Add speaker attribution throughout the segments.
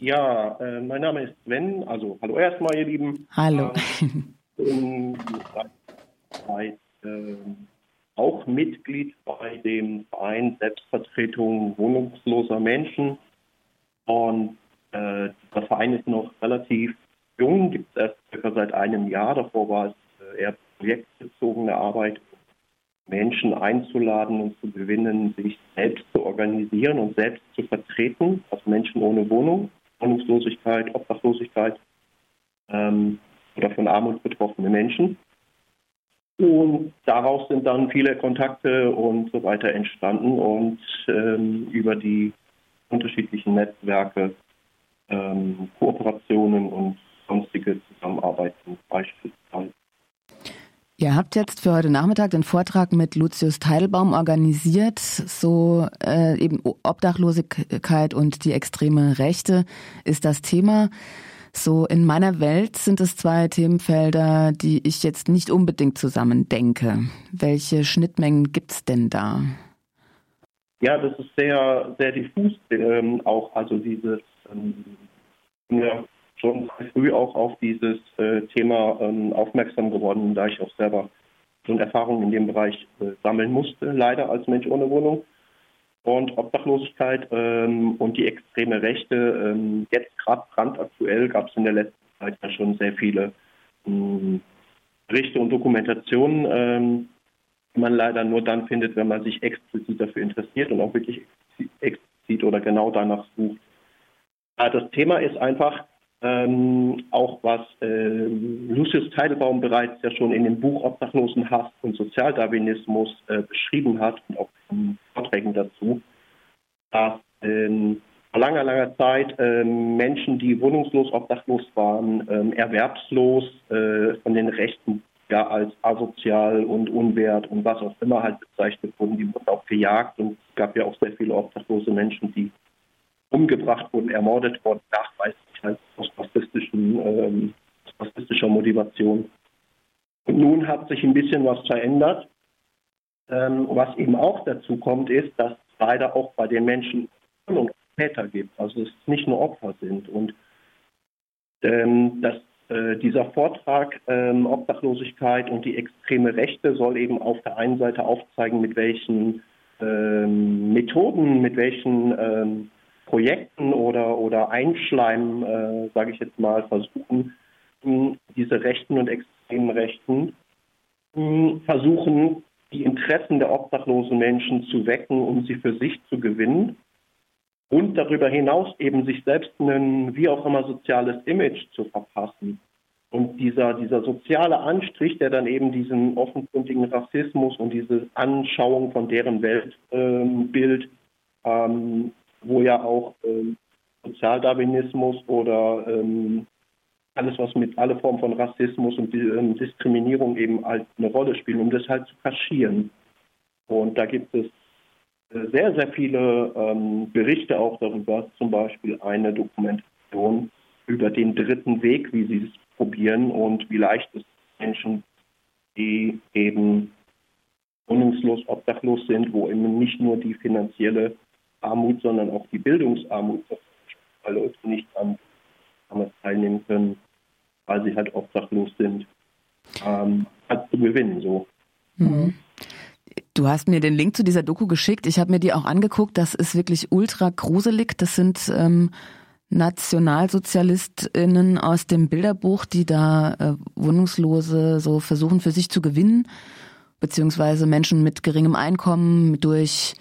Speaker 1: Ja, äh, mein Name ist Sven. Also hallo erstmal, ihr Lieben.
Speaker 2: Hallo.
Speaker 1: Ähm, seit, äh, auch Mitglied bei dem Verein Selbstvertretung wohnungsloser Menschen. Und äh, dieser Verein ist noch relativ jung, gibt es erst circa seit einem Jahr. Davor war es äh, eher projektbezogene Arbeit, Menschen einzuladen und zu gewinnen, sich selbst zu organisieren und selbst zu vertreten, also Menschen ohne Wohnung. Wohnungslosigkeit, Obdachlosigkeit ähm, oder von Armut betroffene Menschen. Und daraus sind dann viele Kontakte und so weiter entstanden und ähm, über die unterschiedlichen Netzwerke, ähm, Kooperationen und sonstige Zusammenarbeiten beispielsweise.
Speaker 2: Ihr habt jetzt für heute Nachmittag den Vortrag mit Lucius Teidelbaum organisiert, so äh, eben Obdachlosigkeit und die extreme Rechte ist das Thema. So in meiner Welt sind es zwei Themenfelder, die ich jetzt nicht unbedingt zusammen denke. Welche Schnittmengen gibt's denn da?
Speaker 1: Ja, das ist sehr, sehr diffus, ähm, auch also dieses ähm, ja, schon früh auch auf dieses äh, Thema ähm, aufmerksam geworden, da ich auch selber schon Erfahrungen in dem Bereich äh, sammeln musste, leider als Mensch ohne Wohnung. Und Obdachlosigkeit ähm, und die extreme Rechte, ähm, jetzt gerade brandaktuell gab es in der letzten Zeit ja schon sehr viele ähm, Berichte und Dokumentationen, ähm, die man leider nur dann findet, wenn man sich explizit dafür interessiert und auch wirklich explizit oder genau danach sucht. Das Thema ist einfach, ähm, auch was äh, Lucius Teidelbaum bereits ja schon in dem Buch Obdachlosenhass und Sozialdarwinismus äh, beschrieben hat und auch in Vorträgen dazu, dass ähm, vor langer, langer Zeit ähm, Menschen, die wohnungslos, obdachlos waren, ähm, erwerbslos äh, von den Rechten ja als asozial und unwert und was auch immer halt bezeichnet wurden, die wurden auch gejagt und es gab ja auch sehr viele obdachlose Menschen, die umgebracht wurden, ermordet wurden, nachweislich halt aus rassistischen, ähm, rassistischer Motivation. Und nun hat sich ein bisschen was verändert. Ähm, was eben auch dazu kommt, ist, dass es leider auch bei den Menschen Täter gibt, also es nicht nur Opfer sind. Und ähm, dass äh, dieser Vortrag ähm, Obdachlosigkeit und die extreme Rechte soll eben auf der einen Seite aufzeigen, mit welchen ähm, Methoden, mit welchen ähm, Projekten oder, oder Einschleimen, äh, sage ich jetzt mal, versuchen, diese rechten und extremen Rechten versuchen, die Interessen der obdachlosen Menschen zu wecken, um sie für sich zu gewinnen und darüber hinaus eben sich selbst ein wie auch immer soziales Image zu verpassen. Und dieser, dieser soziale Anstrich, der dann eben diesen offenkundigen Rassismus und diese Anschauung von deren Weltbild ähm, wo ja auch ähm, Sozialdarwinismus oder ähm, alles, was mit alle Formen von Rassismus und ähm, Diskriminierung eben halt eine Rolle spielen, um das halt zu kaschieren. Und da gibt es äh, sehr, sehr viele ähm, Berichte auch darüber, zum Beispiel eine Dokumentation über den dritten Weg, wie sie es probieren und wie leicht es Menschen, die eben wohnungslos, obdachlos sind, wo eben nicht nur die finanzielle Armut, sondern auch die Bildungsarmut, weil Leute nicht an teilnehmen können, weil sie halt obdachlos sind, ähm, halt zu gewinnen. So.
Speaker 2: Mhm. Du hast mir den Link zu dieser Doku geschickt. Ich habe mir die auch angeguckt. Das ist wirklich ultra gruselig. Das sind ähm, NationalsozialistInnen aus dem Bilderbuch, die da äh, Wohnungslose so versuchen für sich zu gewinnen, beziehungsweise Menschen mit geringem Einkommen durch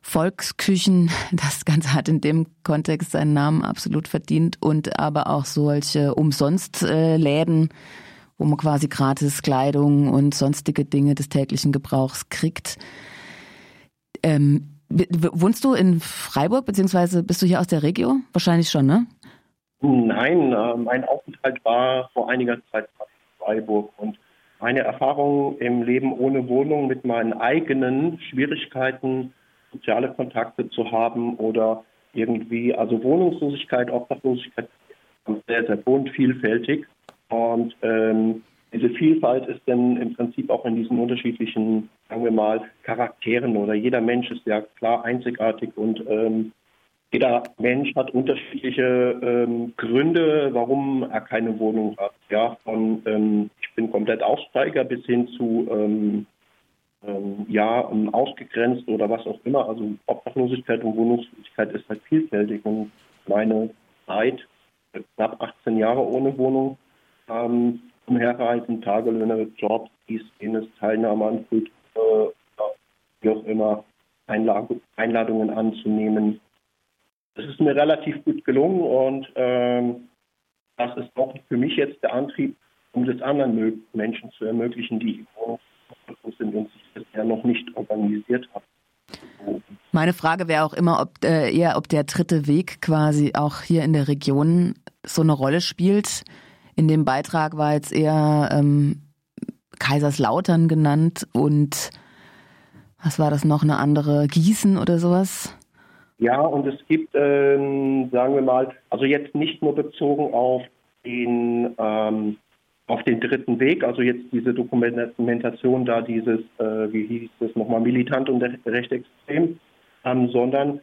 Speaker 2: Volksküchen. Das Ganze hat in dem Kontext seinen Namen absolut verdient und aber auch solche Umsonstläden, wo man quasi gratis Kleidung und sonstige Dinge des täglichen Gebrauchs kriegt. Ähm, wohnst du in Freiburg, beziehungsweise bist du hier aus der Region? Wahrscheinlich schon, ne?
Speaker 1: Nein, äh, mein Aufenthalt war vor einiger Zeit in Freiburg und meine Erfahrung im Leben ohne Wohnung mit meinen eigenen Schwierigkeiten soziale Kontakte zu haben oder irgendwie, also Wohnungslosigkeit, Obdachlosigkeit sehr, sehr bunt, vielfältig. Und ähm, diese Vielfalt ist dann im Prinzip auch in diesen unterschiedlichen, sagen wir mal, Charakteren oder jeder Mensch ist ja klar einzigartig und ähm, jeder Mensch hat unterschiedliche ähm, Gründe, warum er keine Wohnung hat. Ja, von ähm, ich bin komplett Aussteiger bis hin zu ähm, ähm ja ausgegrenzt oder was auch immer. Also Obdachlosigkeit und Wohnungslosigkeit ist halt vielfältig und meine Zeit knapp 18 Jahre ohne Wohnung ähm, umherreisen, Tagelöhne, Jobs, dies, jenes, Teilnahme an Kultur, wie auch immer, Einladungen anzunehmen das ist mir relativ gut gelungen und ähm, das ist auch für mich jetzt der Antrieb, um das anderen Menschen zu ermöglichen, die wohnungslos sind und sich bisher noch nicht organisiert haben.
Speaker 2: Meine Frage wäre auch immer, ob äh, eher, ob der dritte Weg quasi auch hier in der Region so eine Rolle spielt. In dem Beitrag war jetzt eher ähm, Kaiserslautern genannt und was war das noch, eine andere Gießen oder sowas?
Speaker 1: Ja, und es gibt, ähm, sagen wir mal, also jetzt nicht nur bezogen auf den, ähm, auf den dritten Weg, also jetzt diese Dokumentation da, dieses, äh, wie hieß es nochmal, militant und recht extrem, ähm, sondern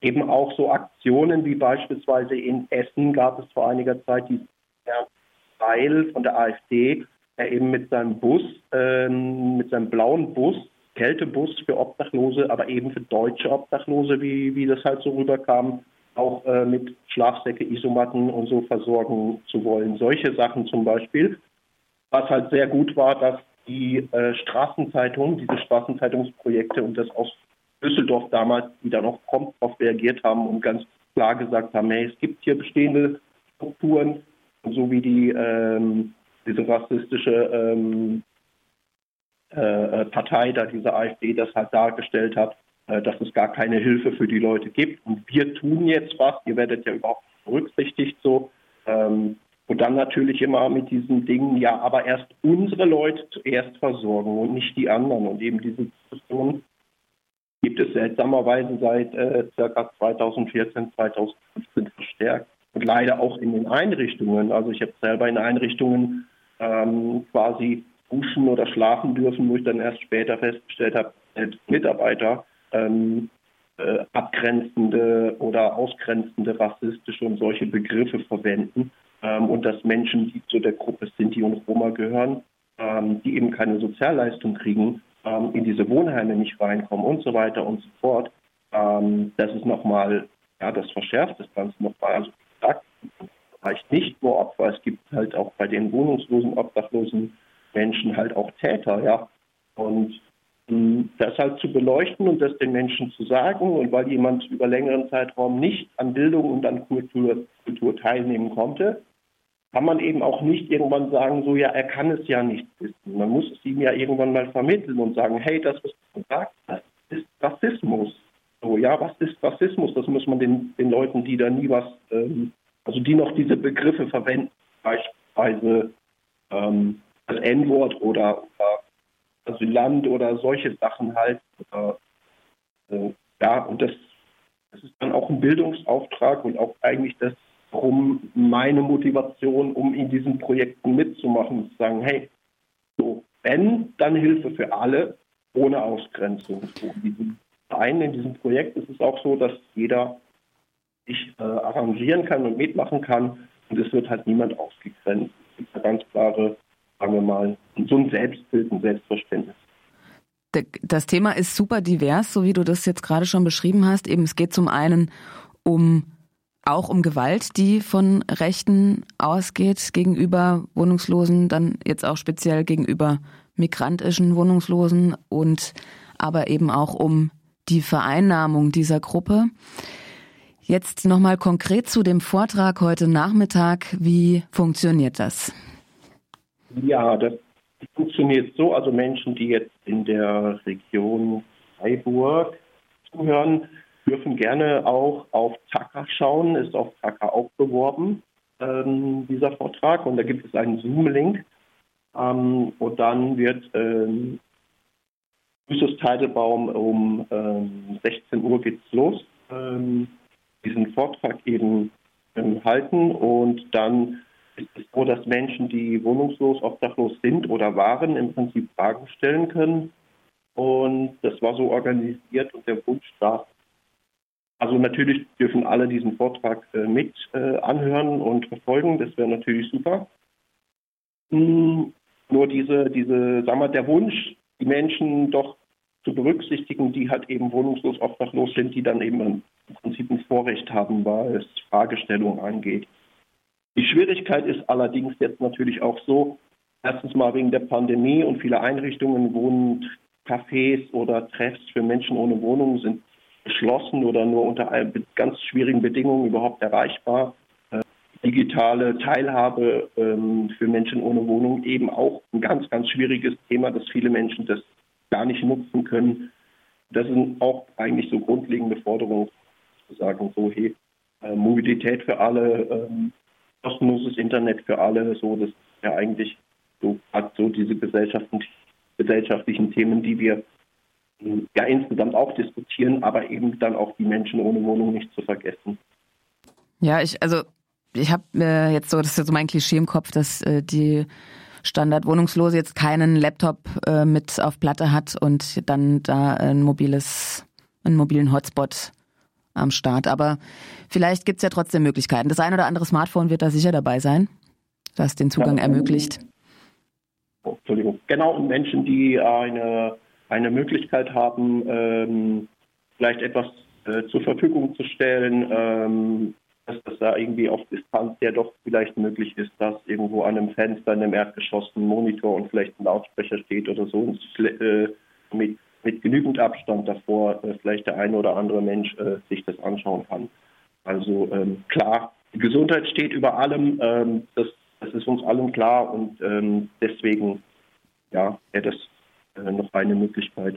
Speaker 1: eben auch so Aktionen wie beispielsweise in Essen gab es vor einiger Zeit diesen Herrn Weil von der AfD, der eben mit seinem Bus, ähm, mit seinem blauen Bus Kältebus für Obdachlose, aber eben für deutsche Obdachlose, wie, wie das halt so rüberkam, auch äh, mit Schlafsäcke, Isomatten und so versorgen zu wollen. Solche Sachen zum Beispiel. Was halt sehr gut war, dass die äh, Straßenzeitung, diese Straßenzeitungsprojekte und das aus Düsseldorf damals, die da noch prompt darauf reagiert haben und ganz klar gesagt haben, hey, es gibt hier bestehende Strukturen, so wie die ähm, diese rassistische ähm, äh, äh, Partei, da diese AfD das halt dargestellt hat, dass es gar keine Hilfe für die Leute gibt. Und wir tun jetzt was, ihr werdet ja überhaupt nicht berücksichtigt so. Ähm, und dann natürlich immer mit diesen Dingen, ja, aber erst unsere Leute zuerst versorgen und nicht die anderen. Und eben diese Diskussion gibt es seltsamerweise seit äh, ca. 2014, 2015 verstärkt. Und leider auch in den Einrichtungen. Also ich habe selber in Einrichtungen ähm, quasi duschen oder schlafen dürfen, wo ich dann erst später festgestellt habe, Mitarbeiter ähm, äh, abgrenzende oder ausgrenzende rassistische und solche Begriffe verwenden ähm, und dass Menschen, die zu der Gruppe Sinti und Roma gehören, ähm, die eben keine Sozialleistung kriegen, ähm, in diese Wohnheime nicht reinkommen und so weiter und so fort. Ähm, das ist nochmal, ja, das verschärft das Ganze nochmal. Also wie gesagt, reicht nicht nur Opfer, es gibt halt auch bei den wohnungslosen, obdachlosen Menschen halt auch Täter, ja. Und das halt zu beleuchten und das den Menschen zu sagen und weil jemand über längeren Zeitraum nicht an Bildung und an Kultur, Kultur teilnehmen konnte, kann man eben auch nicht irgendwann sagen, so ja, er kann es ja nicht wissen. Man muss es ihm ja irgendwann mal vermitteln und sagen, hey, das, was du sagst, das ist Rassismus. So, ja, was ist Rassismus? Das muss man den, den Leuten, die da nie was, ähm, also die noch diese Begriffe verwenden, beispielsweise ähm, das N-Wort oder, oder Asylant oder solche Sachen halt. Äh, ja, und das, das ist dann auch ein Bildungsauftrag und auch eigentlich das, warum meine Motivation, um in diesen Projekten mitzumachen, zu sagen, hey, so, wenn, dann Hilfe für alle, ohne Ausgrenzung. So, in diesem Verein, in diesem Projekt ist es auch so, dass jeder sich äh, arrangieren kann und mitmachen kann und es wird halt niemand ausgegrenzt. Es gibt eine ganz klare sagen wir mal, so ein Selbstbild, ein Selbstverständnis.
Speaker 2: Das Thema ist super divers, so wie du das jetzt gerade schon beschrieben hast. Eben, es geht zum einen um auch um Gewalt, die von Rechten ausgeht gegenüber Wohnungslosen, dann jetzt auch speziell gegenüber migrantischen Wohnungslosen und aber eben auch um die Vereinnahmung dieser Gruppe. Jetzt nochmal konkret zu dem Vortrag heute Nachmittag. Wie funktioniert das?
Speaker 1: Ja, das funktioniert so. Also Menschen, die jetzt in der Region Freiburg zuhören, dürfen gerne auch auf Taka schauen. Ist auf Taka auch beworben, ähm, dieser Vortrag. Und da gibt es einen Zoom-Link. Ähm, und dann wird ähm, Justus Teidelbaum um ähm, 16 Uhr geht's los, ähm, diesen Vortrag eben ähm, halten und dann dass Menschen, die wohnungslos, obdachlos sind oder waren, im Prinzip Fragen stellen können. Und das war so organisiert und der Wunsch da, Also natürlich dürfen alle diesen Vortrag äh, mit äh, anhören und verfolgen. Das wäre natürlich super. Hm, nur diese, diese, sagen wir, der Wunsch, die Menschen doch zu berücksichtigen, die halt eben wohnungslos, obdachlos sind, die dann eben im Prinzip ein Vorrecht haben, was Fragestellungen angeht. Die Schwierigkeit ist allerdings jetzt natürlich auch so, erstens mal wegen der Pandemie und viele Einrichtungen, Wohnen, Cafés oder Treffs für Menschen ohne Wohnung sind geschlossen oder nur unter ganz schwierigen Bedingungen überhaupt erreichbar. Äh, digitale Teilhabe ähm, für Menschen ohne Wohnung eben auch ein ganz, ganz schwieriges Thema, dass viele Menschen das gar nicht nutzen können. Das sind auch eigentlich so grundlegende Forderungen, zu sagen, so hey, äh, Mobilität für alle, ähm, kostenloses Internet für alle, so das ist ja eigentlich so hat so diese gesellschaftlichen Themen, die wir ja insgesamt auch diskutieren, aber eben dann auch die Menschen ohne Wohnung nicht zu vergessen.
Speaker 2: Ja, ich, also ich habe äh, jetzt so, das ist ja so mein Klischee im Kopf, dass äh, die Standardwohnungslose jetzt keinen Laptop äh, mit auf Platte hat und dann da ein mobiles, einen mobilen Hotspot am Start. Aber vielleicht gibt es ja trotzdem Möglichkeiten. Das ein oder andere Smartphone wird da sicher dabei sein, das den Zugang ja, ermöglicht.
Speaker 1: Oh, Entschuldigung. Genau, und Menschen, die eine eine Möglichkeit haben, ähm, vielleicht etwas äh, zur Verfügung zu stellen, ähm, dass das da irgendwie auf Distanz ja doch vielleicht möglich ist, dass irgendwo an einem Fenster in einem Erdgeschoss ein Monitor und vielleicht ein Lautsprecher steht oder so und äh, mit, mit genügend Abstand davor äh, vielleicht der eine oder andere Mensch äh, sich das anschauen kann. Also ähm, klar, die Gesundheit steht über allem, ähm, das, das ist uns allen klar und ähm, deswegen ja, wäre das äh, noch eine Möglichkeit.